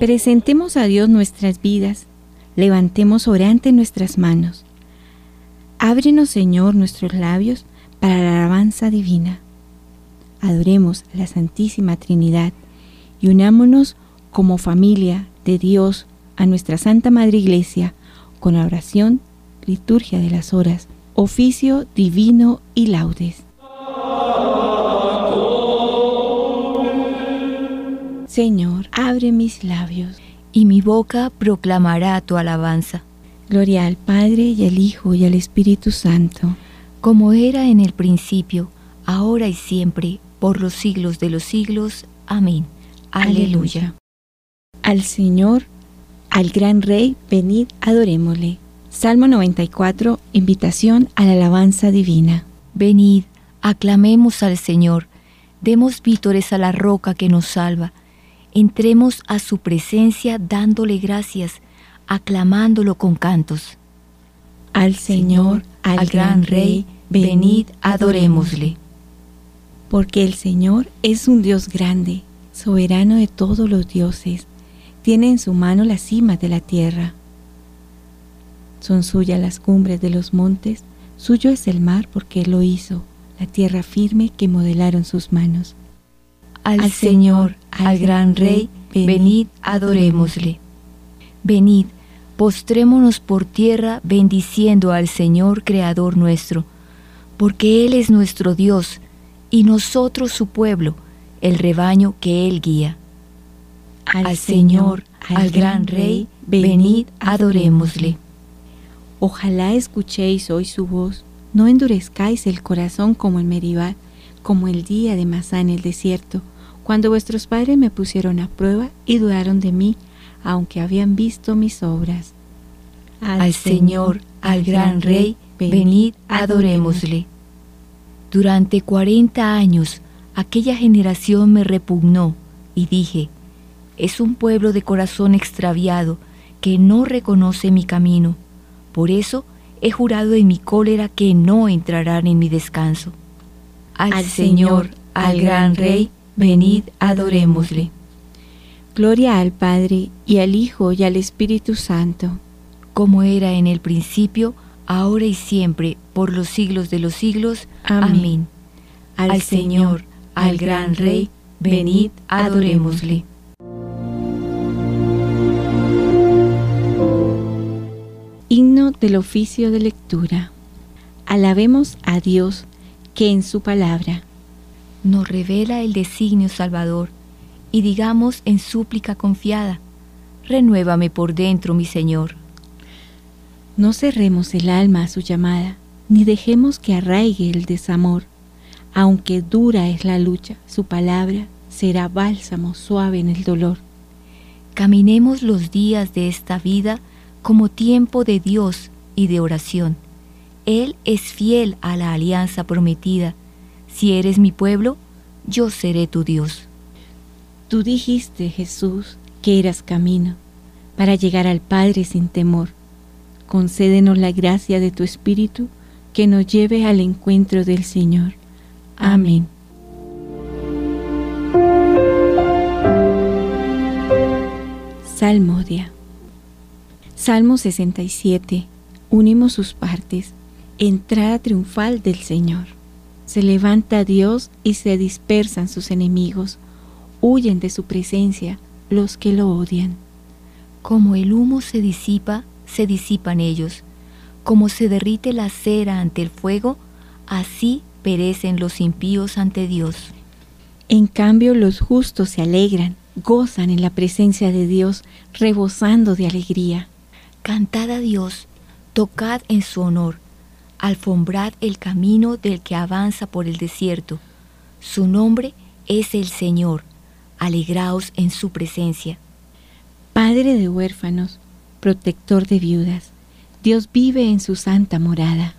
Presentemos a Dios nuestras vidas, levantemos orante nuestras manos. Ábrenos, Señor, nuestros labios para la alabanza divina. Adoremos a la Santísima Trinidad y unámonos como familia de Dios a nuestra Santa Madre Iglesia con la oración, liturgia de las horas, oficio divino y laudes. Señor, abre mis labios, y mi boca proclamará tu alabanza. Gloria al Padre y al Hijo y al Espíritu Santo, como era en el principio, ahora y siempre, por los siglos de los siglos. Amén. Aleluya. Al Señor, al gran Rey, venid, adorémosle. Salmo 94, invitación a la alabanza divina. Venid, aclamemos al Señor, demos vítores a la roca que nos salva entremos a su presencia dándole gracias, aclamándolo con cantos. Al Señor, al, gran Rey, venid, adorémosle. Porque el Señor es un Dios grande, soberano de todos los dioses, tiene en su mano las cimas de la tierra. Son suyas las cumbres de los montes, suyo es el mar porque Él lo hizo, la tierra firme que modelaron sus manos al Señor, al gran Rey, venid, adorémosle. Venid, postrémonos por tierra bendiciendo al Señor Creador nuestro, porque Él es nuestro Dios y nosotros su pueblo, el rebaño que Él guía. Al, Señor, al gran Rey, venid, adorémosle. Ojalá escuchéis hoy su voz, no endurezcáis el corazón como en Meribá, como el día de Masá en el desierto, cuando vuestros padres me pusieron a prueba y dudaron de mí, aunque habían visto mis obras. Al, Señor, al gran Rey, venid, adorémosle. Durante cuarenta años aquella generación me repugnó y dije, es un pueblo de corazón extraviado que no reconoce mi camino. Por eso he jurado en mi cólera que no entrarán en mi descanso. Al, Señor, al gran Rey, venid, adorémosle. Gloria al Padre, y al Hijo, y al Espíritu Santo, como era en el principio, ahora y siempre, por los siglos de los siglos. Amén. Al, Señor, al gran Rey, venid, adorémosle. Himno del oficio de lectura. Alabemos a Dios que en su palabra nos revela el designio salvador y digamos en súplica confiada, renuévame por dentro, mi Señor. No cerremos el alma a su llamada, ni dejemos que arraigue el desamor. Aunque dura es la lucha, su palabra será bálsamo suave en el dolor. Caminemos los días de esta vida como tiempo de Dios y de oración. Él es fiel a la alianza prometida si eres mi pueblo, yo seré tu Dios. Tú dijiste, Jesús, que eras camino para llegar al Padre sin temor. Concédenos la gracia de tu Espíritu que nos lleve al encuentro del Señor. Amén. Salmodia. Salmo 67. Unimos sus partes. Entrada triunfal del Señor. Se levanta Dios y se dispersan sus enemigos. Huyen de su presencia los que lo odian. Como el humo se disipa, se disipan ellos. Como se derrite la cera ante el fuego, así perecen los impíos ante Dios. En cambio los justos se alegran, gozan en la presencia de Dios, rebosando de alegría. Cantad a Dios, tocad en su honor alfombrad el camino del que avanza por el desierto. Su nombre es el Señor. Alegraos en su presencia. Padre de huérfanos, protector de viudas, Dios vive en su santa morada.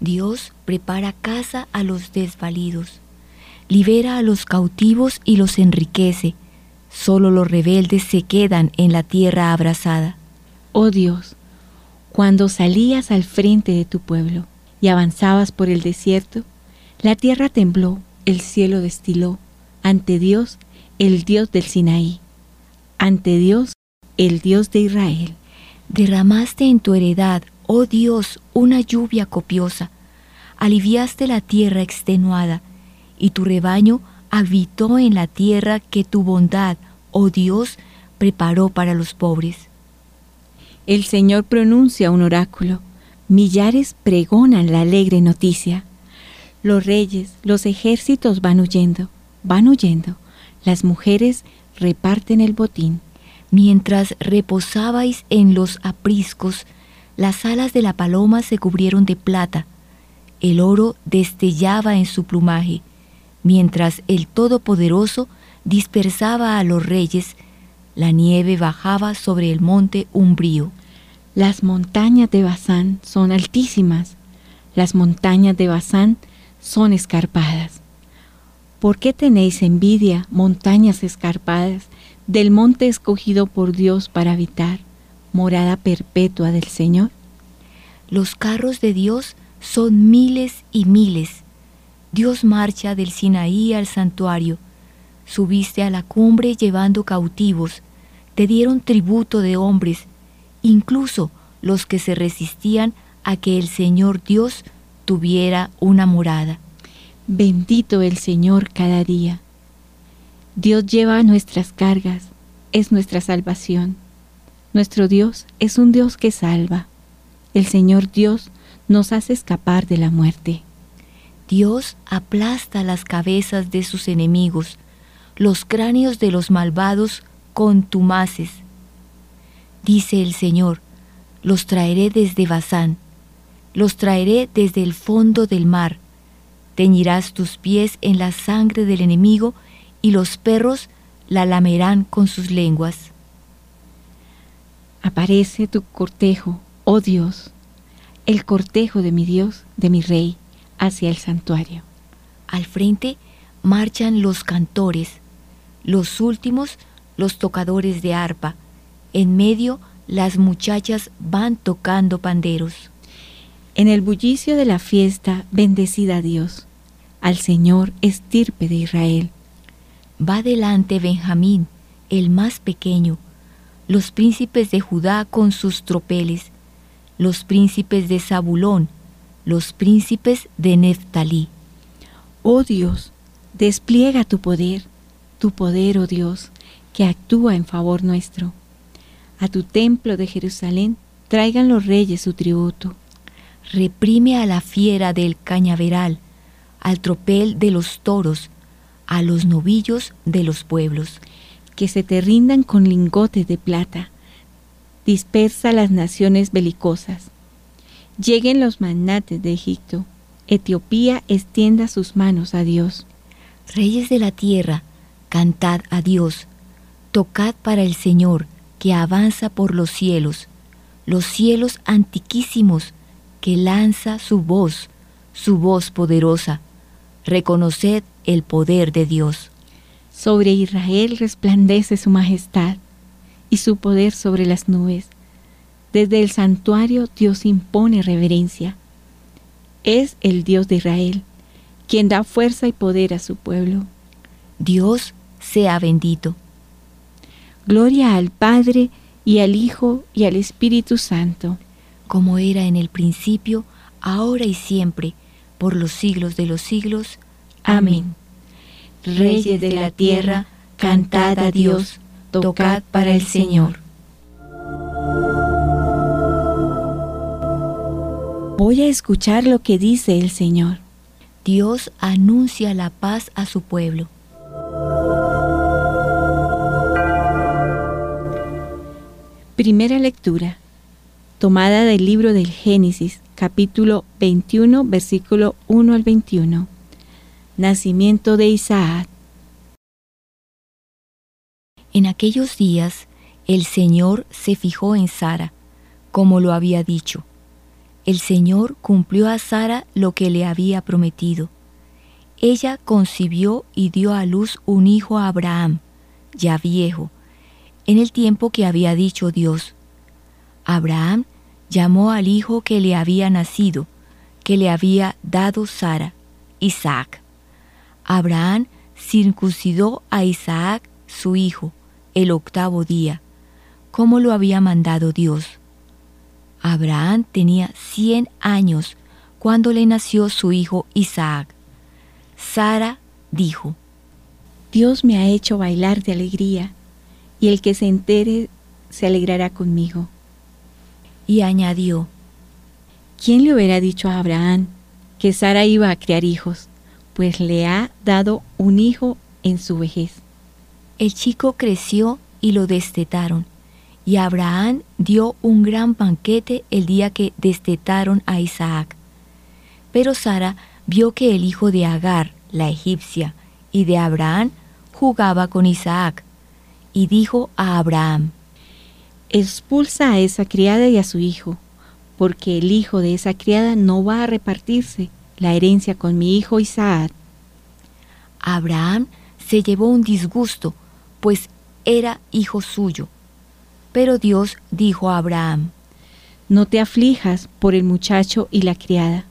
Dios prepara casa a los desvalidos, libera a los cautivos y los enriquece. Solo los rebeldes se quedan en la tierra abrasada. Oh Dios, cuando salías al frente de tu pueblo, y avanzabas por el desierto, la tierra tembló, el cielo destiló, ante Dios, el Dios del Sinaí, ante Dios el Dios de Israel. Derramaste en tu heredad, oh Dios, una lluvia copiosa. Aliviaste la tierra extenuada, y tu rebaño habitó en la tierra que tu bondad, oh Dios, preparó para los pobres. El Señor pronuncia un oráculo, millares pregonan la alegre noticia. Los reyes, los ejércitos van huyendo, van huyendo, las mujeres reparten el botín. Mientras reposabais en los apriscos, las alas de la paloma se cubrieron de plata, el oro destellaba en su plumaje, mientras el Todopoderoso dispersaba a los reyes, la nieve bajaba sobre el monte umbrío. Las montañas de Bazán son altísimas, las montañas de Bazán son escarpadas. ¿Por qué tenéis envidia, montañas escarpadas, del monte escogido por Dios para habitar, morada perpetua del Señor? Los carros de Dios son miles y miles. Dios marcha del Sinaí al santuario. Subiste a la cumbre llevando cautivos. Te dieron tributo de hombres, incluso los que se resistían a que el Señor Dios tuviera una morada. Bendito el Señor cada día. Dios lleva nuestras cargas, es nuestra salvación. Nuestro Dios es un Dios que salva. El Señor Dios nos hace escapar de la muerte. Dios aplasta las cabezas de sus enemigos, los cráneos de los malvados contumaces. Dice el Señor, los traeré desde Bazán, los traeré desde el fondo del mar Teñirás tus pies en la sangre del enemigo y los perros la lamerán con sus lenguas. Aparece tu cortejo, oh Dios, el cortejo de mi Dios, de mi Rey, hacia el santuario. Al frente marchan los cantores, los últimos los tocadores de arpa, en medio las muchachas van tocando panderos. En el bullicio de la fiesta, bendecida Dios al Señor estirpe de Israel. Va delante Benjamín, el más pequeño, los príncipes de Judá con sus tropeles, los príncipes de Zabulón, los príncipes de Neftalí. Oh Dios, despliega tu poder, tu poder, oh Dios, que actúa en favor nuestro. A tu templo de Jerusalén traigan los reyes su tributo. Reprime a la fiera del cañaveral, al tropel de los toros, a los novillos de los pueblos. Que se te rindan con lingotes de plata. Dispersa las naciones belicosas. Lleguen los magnates de Egipto. Etiopía extienda sus manos a Dios. Reyes de la tierra, cantad a Dios. Tocad para el Señor, que avanza por los cielos, los cielos antiquísimos, que lanza su voz, su voz poderosa reconoced el poder de Dios. Sobre Israel resplandece su majestad y su poder sobre las nubes. Desde el santuario Dios impone reverencia. Es el Dios de Israel, quien da fuerza y poder a su pueblo. Dios sea bendito. Gloria al Padre y al Hijo y al Espíritu Santo. Como era en el principio, ahora y siempre, por los siglos de los siglos. Amén. Reyes de la tierra, cantad a Dios, tocad para el Señor. Voy a escuchar lo que dice el Señor. Dios anuncia la paz a su pueblo. Primera lectura, tomada del libro del Génesis, capítulo 21, versículo 1 al 21. Nacimiento de Isaac. En aquellos días el Señor se fijó en Sara, como lo había dicho. El Señor cumplió a Sara lo que le había prometido. Ella concibió y dio a luz un hijo a Abraham, ya viejo, en el tiempo que había dicho Dios. Abraham llamó al hijo que le había nacido, que le había dado Sara, Isaac. Abraham circuncidó a Isaac, su hijo, el octavo día. como lo había mandado Dios. Abraham tenía cien años cuando le nació su hijo Isaac. Sara dijo, Dios me ha hecho bailar de alegría, y el que se entere se alegrará conmigo. Y añadió, ¿quién le hubiera dicho a Abraham que Sara iba a criar hijos? Pues le ha dado un hijo en su vejez. El chico creció y lo destetaron, y Abraham dio un gran banquete el día que destetaron a Isaac. Pero Sara vio que el hijo de Agar, la egipcia, y de Abraham jugaba con Isaac, y dijo a Abraham, Expulsa a esa criada y a su hijo, porque el hijo de esa criada no va a repartirse la herencia con mi hijo Isaac. Abraham se llevó un disgusto, pues era hijo suyo. Pero Dios dijo a Abraham, No te aflijas por el muchacho y la criada.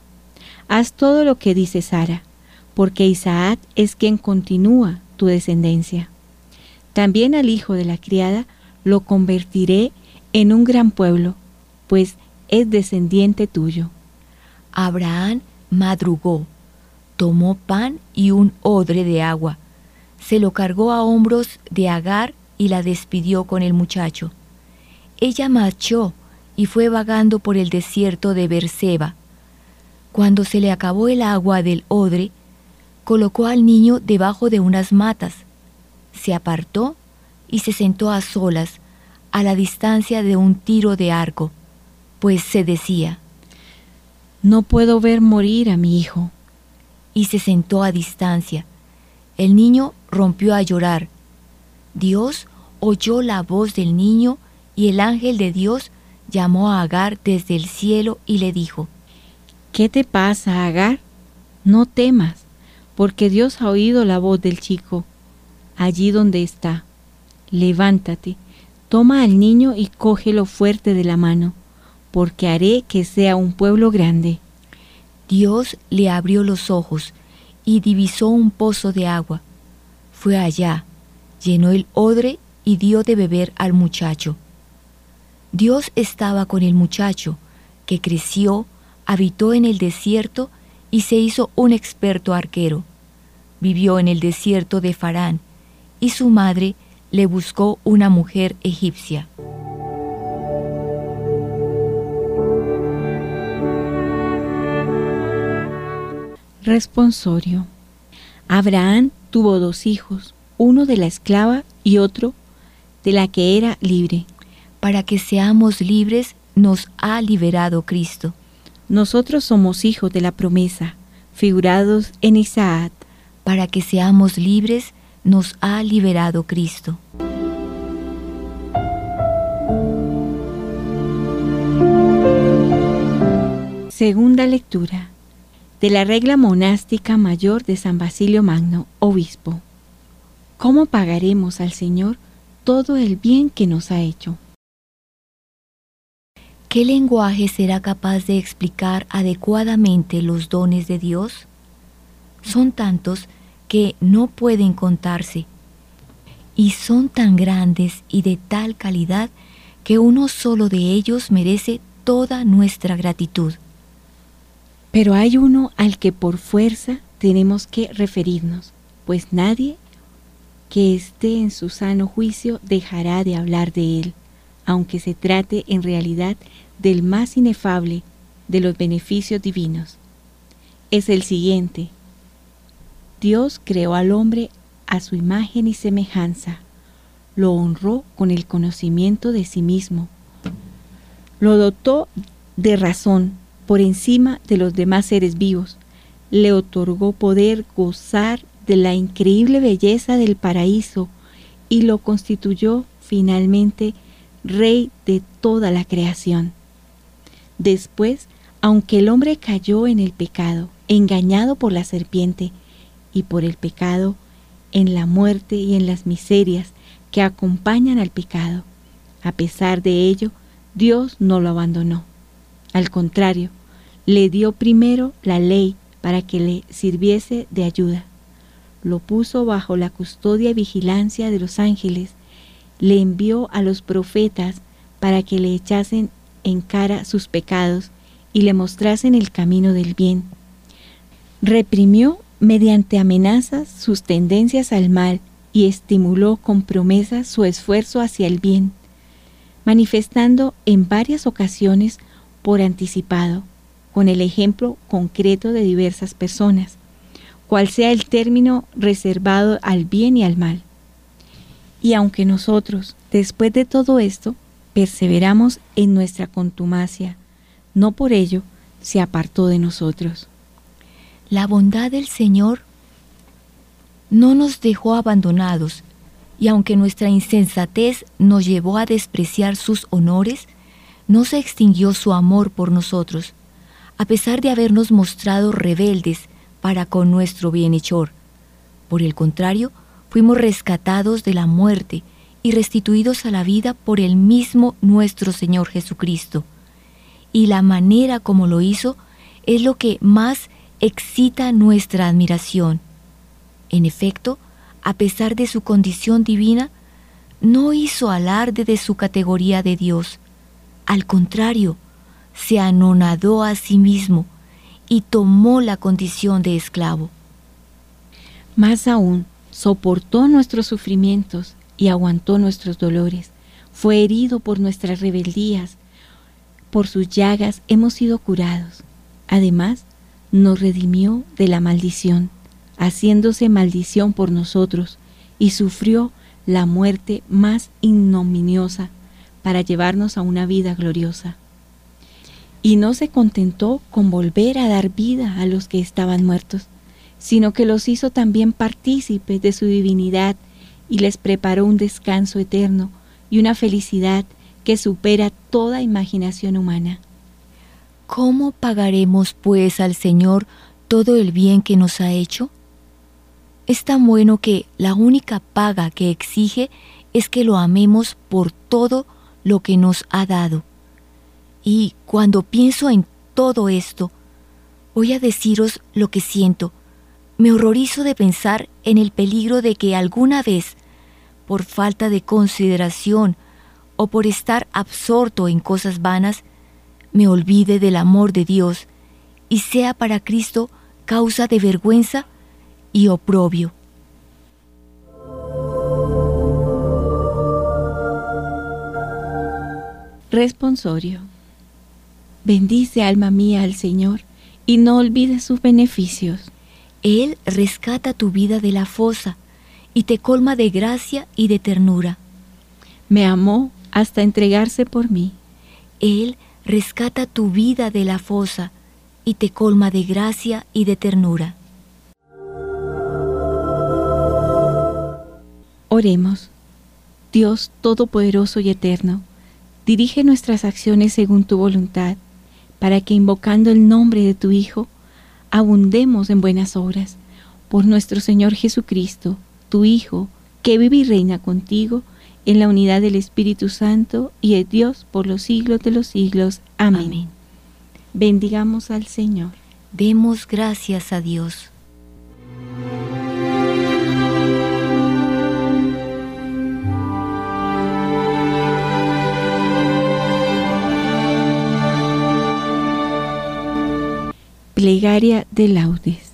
Haz todo lo que dice Sara, porque Isaac es quien continúa tu descendencia. También al hijo de la criada lo convertiré en un gran pueblo, pues es descendiente tuyo. Abraham madrugó, tomó pan y un odre de agua, se lo cargó a hombros de Agar y la despidió con el muchacho. Ella marchó y fue vagando por el desierto de Berseba. Cuando se le acabó el agua del odre, colocó al niño debajo de unas matas, se apartó y se sentó a solas, a la distancia de un tiro de arco, pues se decía, No puedo ver morir a mi hijo. Y se sentó a distancia. El niño rompió a llorar. Dios oyó la voz del niño y el ángel de Dios llamó a Agar desde el cielo y le dijo, ¿Qué te pasa, Agar? No temas, porque Dios ha oído la voz del chico, allí donde está levántate, toma al niño y cógelo fuerte de la mano, porque haré que sea un pueblo grande. Dios le abrió los ojos y divisó un pozo de agua. Fue allá, llenó el odre y dio de beber al muchacho. Dios estaba con el muchacho, que creció, habitó en el desierto y se hizo un experto arquero. Vivió en el desierto de Farán, y su madre le buscó una mujer egipcia. Responsorio. Abraham tuvo dos hijos, uno de la esclava y otro de la que era libre. Para que seamos libres nos ha liberado Cristo. Nosotros somos hijos de la promesa, figurados en Isaac. Para que seamos libres nos ha liberado Cristo. Segunda lectura de la regla monástica mayor de San Basilio Magno, obispo. ¿Cómo pagaremos al Señor todo el bien que nos ha hecho? ¿Qué lenguaje será capaz de explicar adecuadamente los dones de Dios? Son tantos que no pueden contarse y son tan grandes y de tal calidad que uno solo de ellos merece toda nuestra gratitud. Pero hay uno al que por fuerza tenemos que referirnos, pues nadie que esté en su sano juicio dejará de hablar de él, aunque se trate en realidad del más inefable de los beneficios divinos. Es el siguiente, Dios creó al hombre a su imagen y semejanza, lo honró con el conocimiento de sí mismo, lo dotó de razón por encima de los demás seres vivos, le otorgó poder gozar de la increíble belleza del paraíso y lo constituyó finalmente rey de toda la creación. Después, aunque el hombre cayó en el pecado, engañado por la serpiente, y por el pecado, en la muerte y en las miserias que acompañan al pecado. A pesar de ello, Dios no lo abandonó. Al contrario, le dio primero la ley para que le sirviese de ayuda. Lo puso bajo la custodia y vigilancia de los ángeles le envió a los profetas para que le echasen en cara sus pecados y le mostrasen el camino del bien. Reprimió mediante amenazas sus tendencias al mal y estimuló con promesas su esfuerzo hacia el bien, manifestando en varias ocasiones por anticipado, con el ejemplo concreto de diversas personas, cual sea el término reservado al bien y al mal. Y aunque nosotros, después de todo esto, perseveramos en nuestra contumacia, no por ello se apartó de nosotros. La bondad del Señor no nos dejó abandonados, y aunque nuestra insensatez nos llevó a despreciar sus honores, no se extinguió su amor por nosotros, a pesar de habernos mostrado rebeldes para con nuestro bienhechor. Por el contrario, fuimos rescatados de la muerte y restituidos a la vida por el mismo nuestro Señor Jesucristo. Y la manera como lo hizo es lo que más excita nuestra admiración. En efecto, a pesar de su condición divina, no hizo alarde de su categoría de Dios. Al contrario, se anonadó a sí mismo y tomó la condición de esclavo. Más aún, soportó nuestros sufrimientos y aguantó nuestros dolores. Fue herido por nuestras rebeldías. Por sus llagas hemos sido curados. Además, nos redimió de la maldición, haciéndose maldición por nosotros, y sufrió la muerte más ignominiosa para llevarnos a una vida gloriosa. Y no se contentó con volver a dar vida a los que estaban muertos, sino que los hizo también partícipes de su divinidad y les preparó un descanso eterno y una felicidad que supera toda imaginación humana. ¿Cómo pagaremos pues al Señor todo el bien que nos ha hecho? Es tan bueno que la única paga que exige es que lo amemos por todo lo que nos ha dado. Y cuando pienso en todo esto, voy a deciros lo que siento. Me horrorizo de pensar en el peligro de que alguna vez, por falta de consideración o por estar absorto en cosas vanas, me olvide del amor de Dios y sea para Cristo causa de vergüenza y oprobio. Responsorio. Bendice alma mía al Señor y no olvides sus beneficios. Él rescata tu vida de la fosa y te colma de gracia y de ternura. Me amó hasta entregarse por mí. Él rescata tu vida de la fosa y te colma de gracia y de ternura. Oremos. Dios Todopoderoso y Eterno, dirige nuestras acciones según tu voluntad, para que invocando el nombre de tu Hijo, abundemos en buenas obras, por nuestro Señor Jesucristo, tu Hijo, que vive y reina contigo, en la unidad del Espíritu Santo y de Dios por los siglos de los siglos. Amén. Bendigamos al Señor. Demos gracias a Dios. Plegaria de laudes.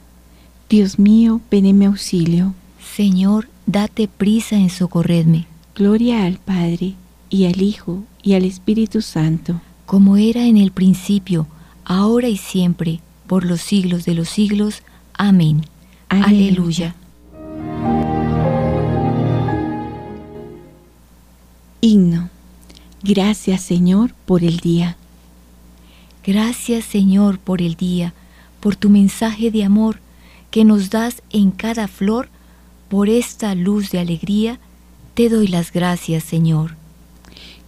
Dios mío, ven auxilio. Señor, date prisa en socorredme. Gloria al Padre, y al Hijo, y al Espíritu Santo. Como era en el principio, ahora y siempre, por los siglos de los siglos. Amén. Aleluya. Himno. Gracias Señor por el día. Gracias Señor por el día, por tu mensaje de amor que nos das en cada flor, por esta luz de alegría te doy las gracias, Señor.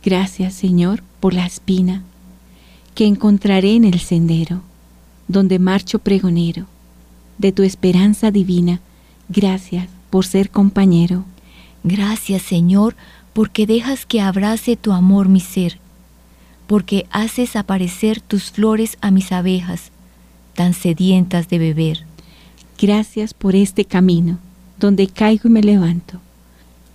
Gracias, Señor, por la espina que encontraré en el sendero, donde marcho pregonero, de tu esperanza divina. Gracias por ser compañero. Gracias, Señor, porque dejas que abrace tu amor mi ser, porque haces aparecer tus flores a mis abejas, tan sedientas de beber. Gracias por este camino, donde caigo y me levanto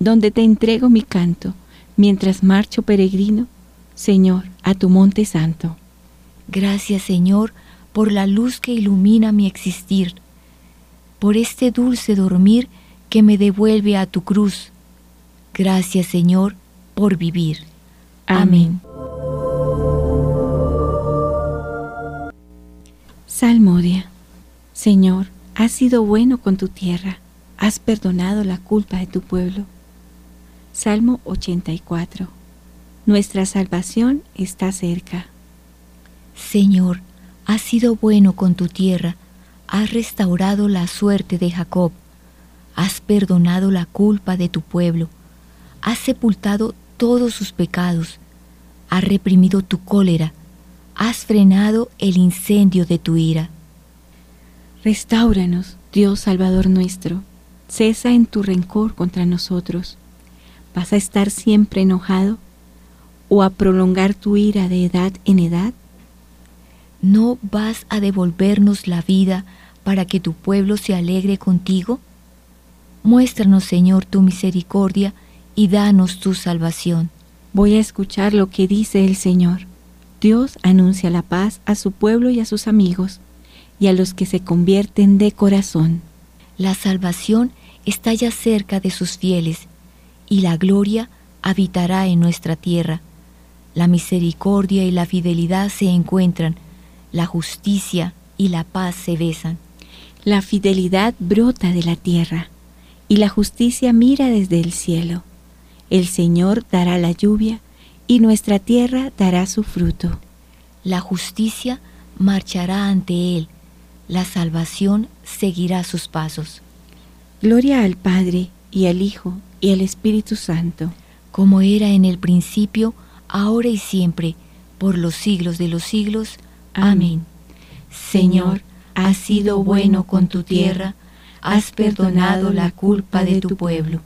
donde te entrego mi canto, mientras marcho peregrino, Señor, a tu monte santo. Gracias, Señor, por la luz que ilumina mi existir, por este dulce dormir que me devuelve a tu cruz. Gracias, Señor, por vivir. Amén. Salmodia. Señor, has sido bueno con tu tierra, has perdonado la culpa de tu pueblo. Salmo 84. Nuestra salvación está cerca. Señor, has sido bueno con tu tierra, has restaurado la suerte de Jacob, has perdonado la culpa de tu pueblo, has sepultado todos sus pecados, has reprimido tu cólera, has frenado el incendio de tu ira. Restáuranos, Dios Salvador nuestro, cesa en tu rencor contra nosotros. ¿Vas a estar siempre enojado o a prolongar tu ira de edad en edad? ¿No vas a devolvernos la vida para que tu pueblo se alegre contigo? Muéstranos, Señor, tu misericordia y danos tu salvación. Voy a escuchar lo que dice el Señor. Dios anuncia la paz a su pueblo y a sus amigos, y a los que se convierten de corazón. La salvación está ya cerca de sus fieles, y la gloria habitará en nuestra tierra. La misericordia y la fidelidad se encuentran, la justicia y la paz se besan. La fidelidad brota de la tierra, y la justicia mira desde el cielo. El Señor dará la lluvia, y nuestra tierra dará su fruto. La justicia marchará ante Él, la salvación seguirá sus pasos. Gloria al Padre, y al Hijo, y al Espíritu Santo. Como era en el principio, ahora y siempre, por los siglos de los siglos. Amén. Señor, has sido bueno con tu tierra, has perdonado la culpa de tu pueblo.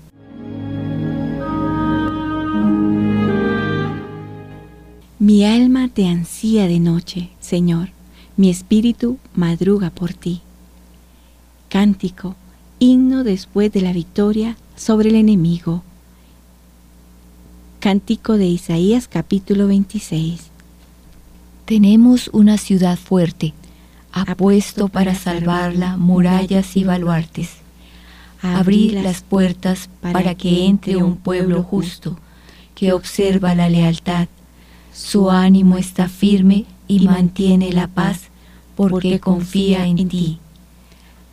Mi alma te ansía de noche, Señor, mi espíritu madruga por ti. Cántico, himno después de la victoria sobre el enemigo. Cántico de Isaías capítulo 26. Tenemos una ciudad fuerte, apuesto para salvarla murallas y baluartes. Abrir las puertas para que entre un pueblo justo, que observa la lealtad. Su ánimo está firme y mantiene la paz porque confía en ti.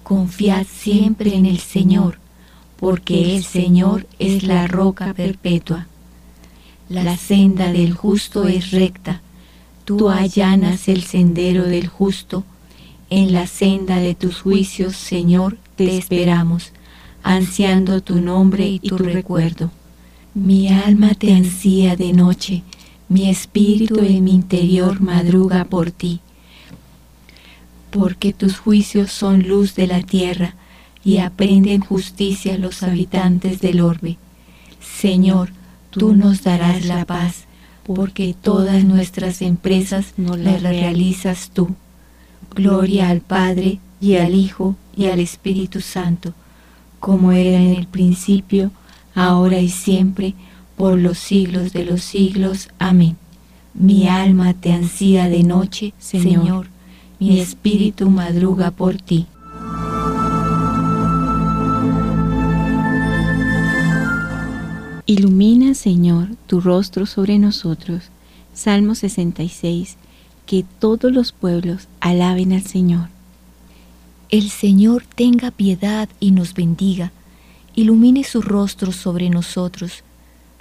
Confiad siempre en el Señor, porque el Señor es la roca perpetua. La senda del justo es recta, tú allanas el sendero del justo. En la senda de tus juicios, Señor, te esperamos, ansiando tu nombre y tu recuerdo. Mi alma te ansía de noche, mi espíritu en mi interior madruga por ti porque tus juicios son luz de la tierra y aprenden justicia los habitantes del orbe. Señor, tú nos darás la paz, porque todas nuestras empresas no las realizas tú. Gloria al Padre y al Hijo y al Espíritu Santo, como era en el principio, ahora y siempre, por los siglos de los siglos. Amén. Mi alma te ansía de noche, Señor mi espíritu madruga por ti. Ilumina, Señor, tu rostro sobre nosotros. Salmo 66. Que todos los pueblos alaben al Señor. El Señor tenga piedad y nos bendiga. Ilumine su rostro sobre nosotros.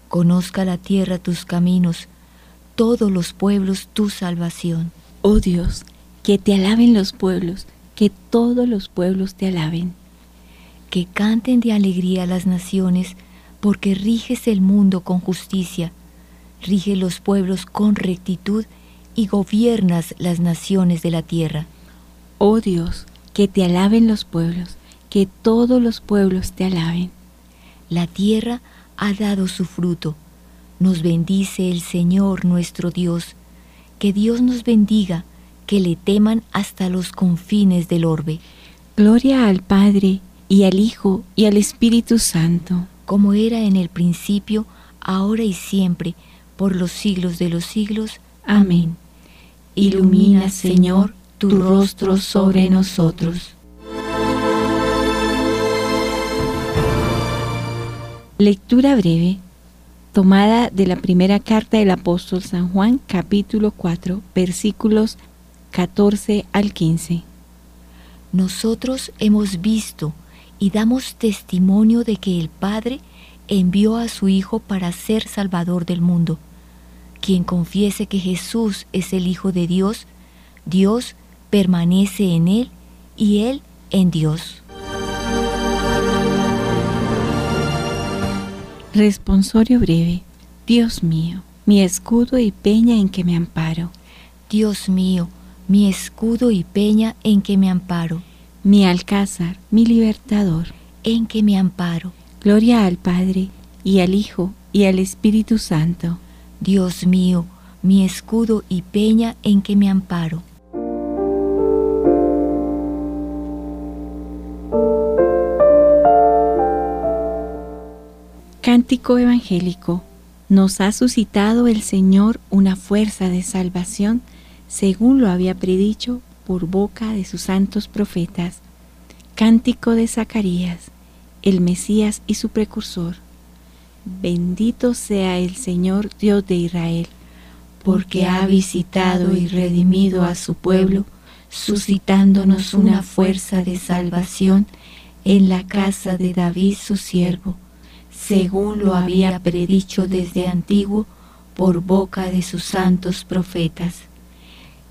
Conozca la tierra tus caminos, todos los pueblos tu salvación. Oh Dios, que te alaben los pueblos, que todos los pueblos te alaben. Que canten de alegría las naciones, porque riges el mundo con justicia, rige los pueblos con rectitud y gobiernas las naciones de la tierra. Oh Dios, que te alaben los pueblos, que todos los pueblos te alaben. La tierra ha dado su fruto. Nos bendice el Señor nuestro Dios. Que Dios nos bendiga que le teman hasta los confines del orbe. Gloria al Padre, y al Hijo, y al Espíritu Santo. Como era en el principio, ahora y siempre, por los siglos de los siglos. Amén. Ilumina, Señor, tu rostro sobre nosotros. Lectura breve, tomada de la primera carta del apóstol San Juan, capítulo 4, versículos 14 al 15. Nosotros hemos visto y damos testimonio de que el Padre envió a su Hijo para ser Salvador del mundo. Quien confiese que Jesús es el Hijo de Dios, Dios permanece en Él y Él en Dios. Responsorio breve. Dios mío, mi escudo y peña en que me amparo. Dios mío, mi escudo y peña en que me amparo. Mi alcázar, mi libertador. En que me amparo. Gloria al Padre, y al Hijo, y al Espíritu Santo. Dios mío, mi escudo y peña en que me amparo. Cántico Evangélico. Nos ha suscitado el Señor una fuerza de salvación, según lo había predicho por boca de sus santos profetas. Cántico de Zacarías el Mesías y su precursor. Bendito sea el Señor Dios de Israel, porque ha visitado y redimido a su pueblo, suscitándonos una fuerza de salvación en la casa de David su siervo, según lo había predicho desde antiguo por boca de sus santos profetas.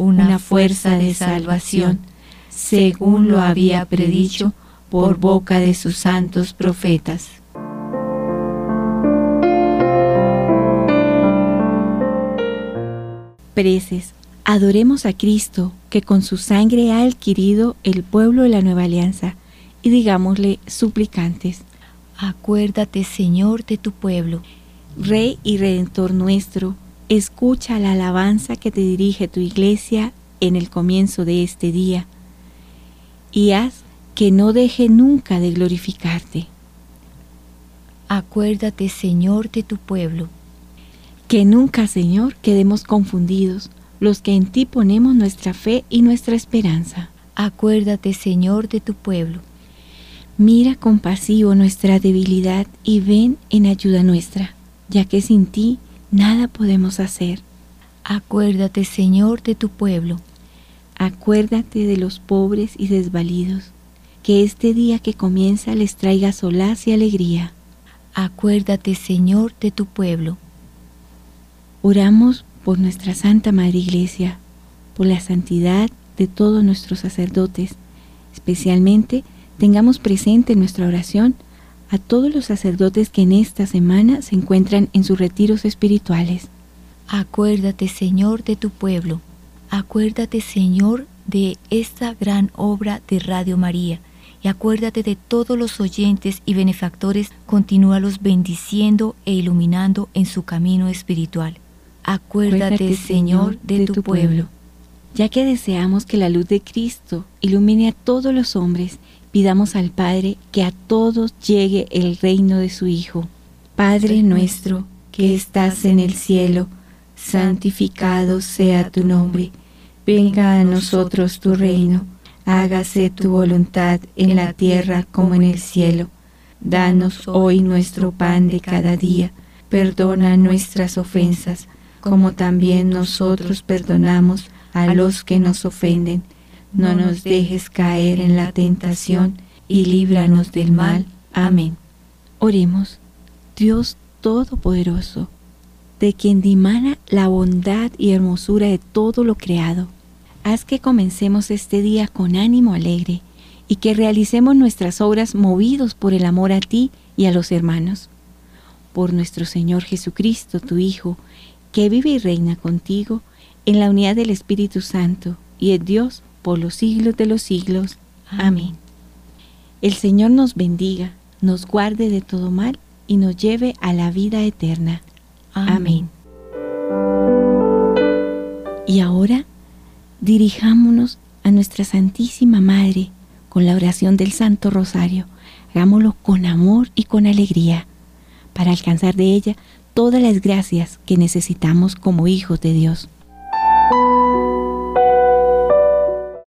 una fuerza de salvación, según lo había predicho por boca de sus santos profetas. Preces, adoremos a Cristo, que con su sangre ha adquirido el pueblo de la nueva alianza, y digámosle suplicantes. Acuérdate, Señor, de tu pueblo. Rey y Redentor nuestro, escucha la alabanza que te dirige tu iglesia en el comienzo de este día, y haz que no deje nunca de glorificarte. Acuérdate, Señor, de tu pueblo. Que nunca, Señor, quedemos confundidos los que en ti ponemos nuestra fe y nuestra esperanza. Acuérdate, Señor, de tu pueblo. Mira compasivo nuestra debilidad y ven en ayuda nuestra, ya que sin ti nada podemos hacer. Acuérdate, Señor, de tu pueblo. Acuérdate de los pobres y desvalidos, que este día que comienza les traiga solaz y alegría. Acuérdate, Señor, de tu pueblo. Oramos por nuestra Santa Madre Iglesia, por la santidad de todos nuestros sacerdotes. Especialmente tengamos presente en nuestra oración a todos los sacerdotes que en esta semana se encuentran en sus retiros espirituales. Acuérdate, Señor, de tu pueblo. Acuérdate, Señor, de esta gran obra de Radio María. Y acuérdate de todos los oyentes y benefactores, continúalos bendiciendo e iluminando en su camino espiritual. Acuérdate, Señor, de tu pueblo. Ya que deseamos que la luz de Cristo ilumine a todos los hombres, pidamos al Padre que a todos llegue el reino de su Hijo. Padre nuestro, que estás en el cielo, santificado sea tu nombre. Venga a nosotros tu reino. Hágase tu voluntad en la tierra como en el cielo. Danos hoy nuestro pan de cada día. Perdona nuestras ofensas, como también nosotros perdonamos a los que nos ofenden. No nos dejes caer en la tentación y líbranos del mal. Amén. Oremos. Dios Todopoderoso, de quien dimana la bondad y hermosura de todo lo creado, haz que comencemos este día con ánimo alegre y que realicemos nuestras obras movidos por el amor a ti y a los hermanos. Por nuestro Señor Jesucristo, tu Hijo, que vive y reina contigo en la unidad del Espíritu Santo y es Dios por los siglos de los siglos. Amén. El Señor nos bendiga, nos guarde de todo mal y nos lleve a la vida eterna. Amén. Y ahora dirijámonos a nuestra Santísima Madre con la oración del Santo Rosario. Hagámoslo con amor y con alegría para alcanzar de ella todas las gracias que necesitamos como hijos de Dios.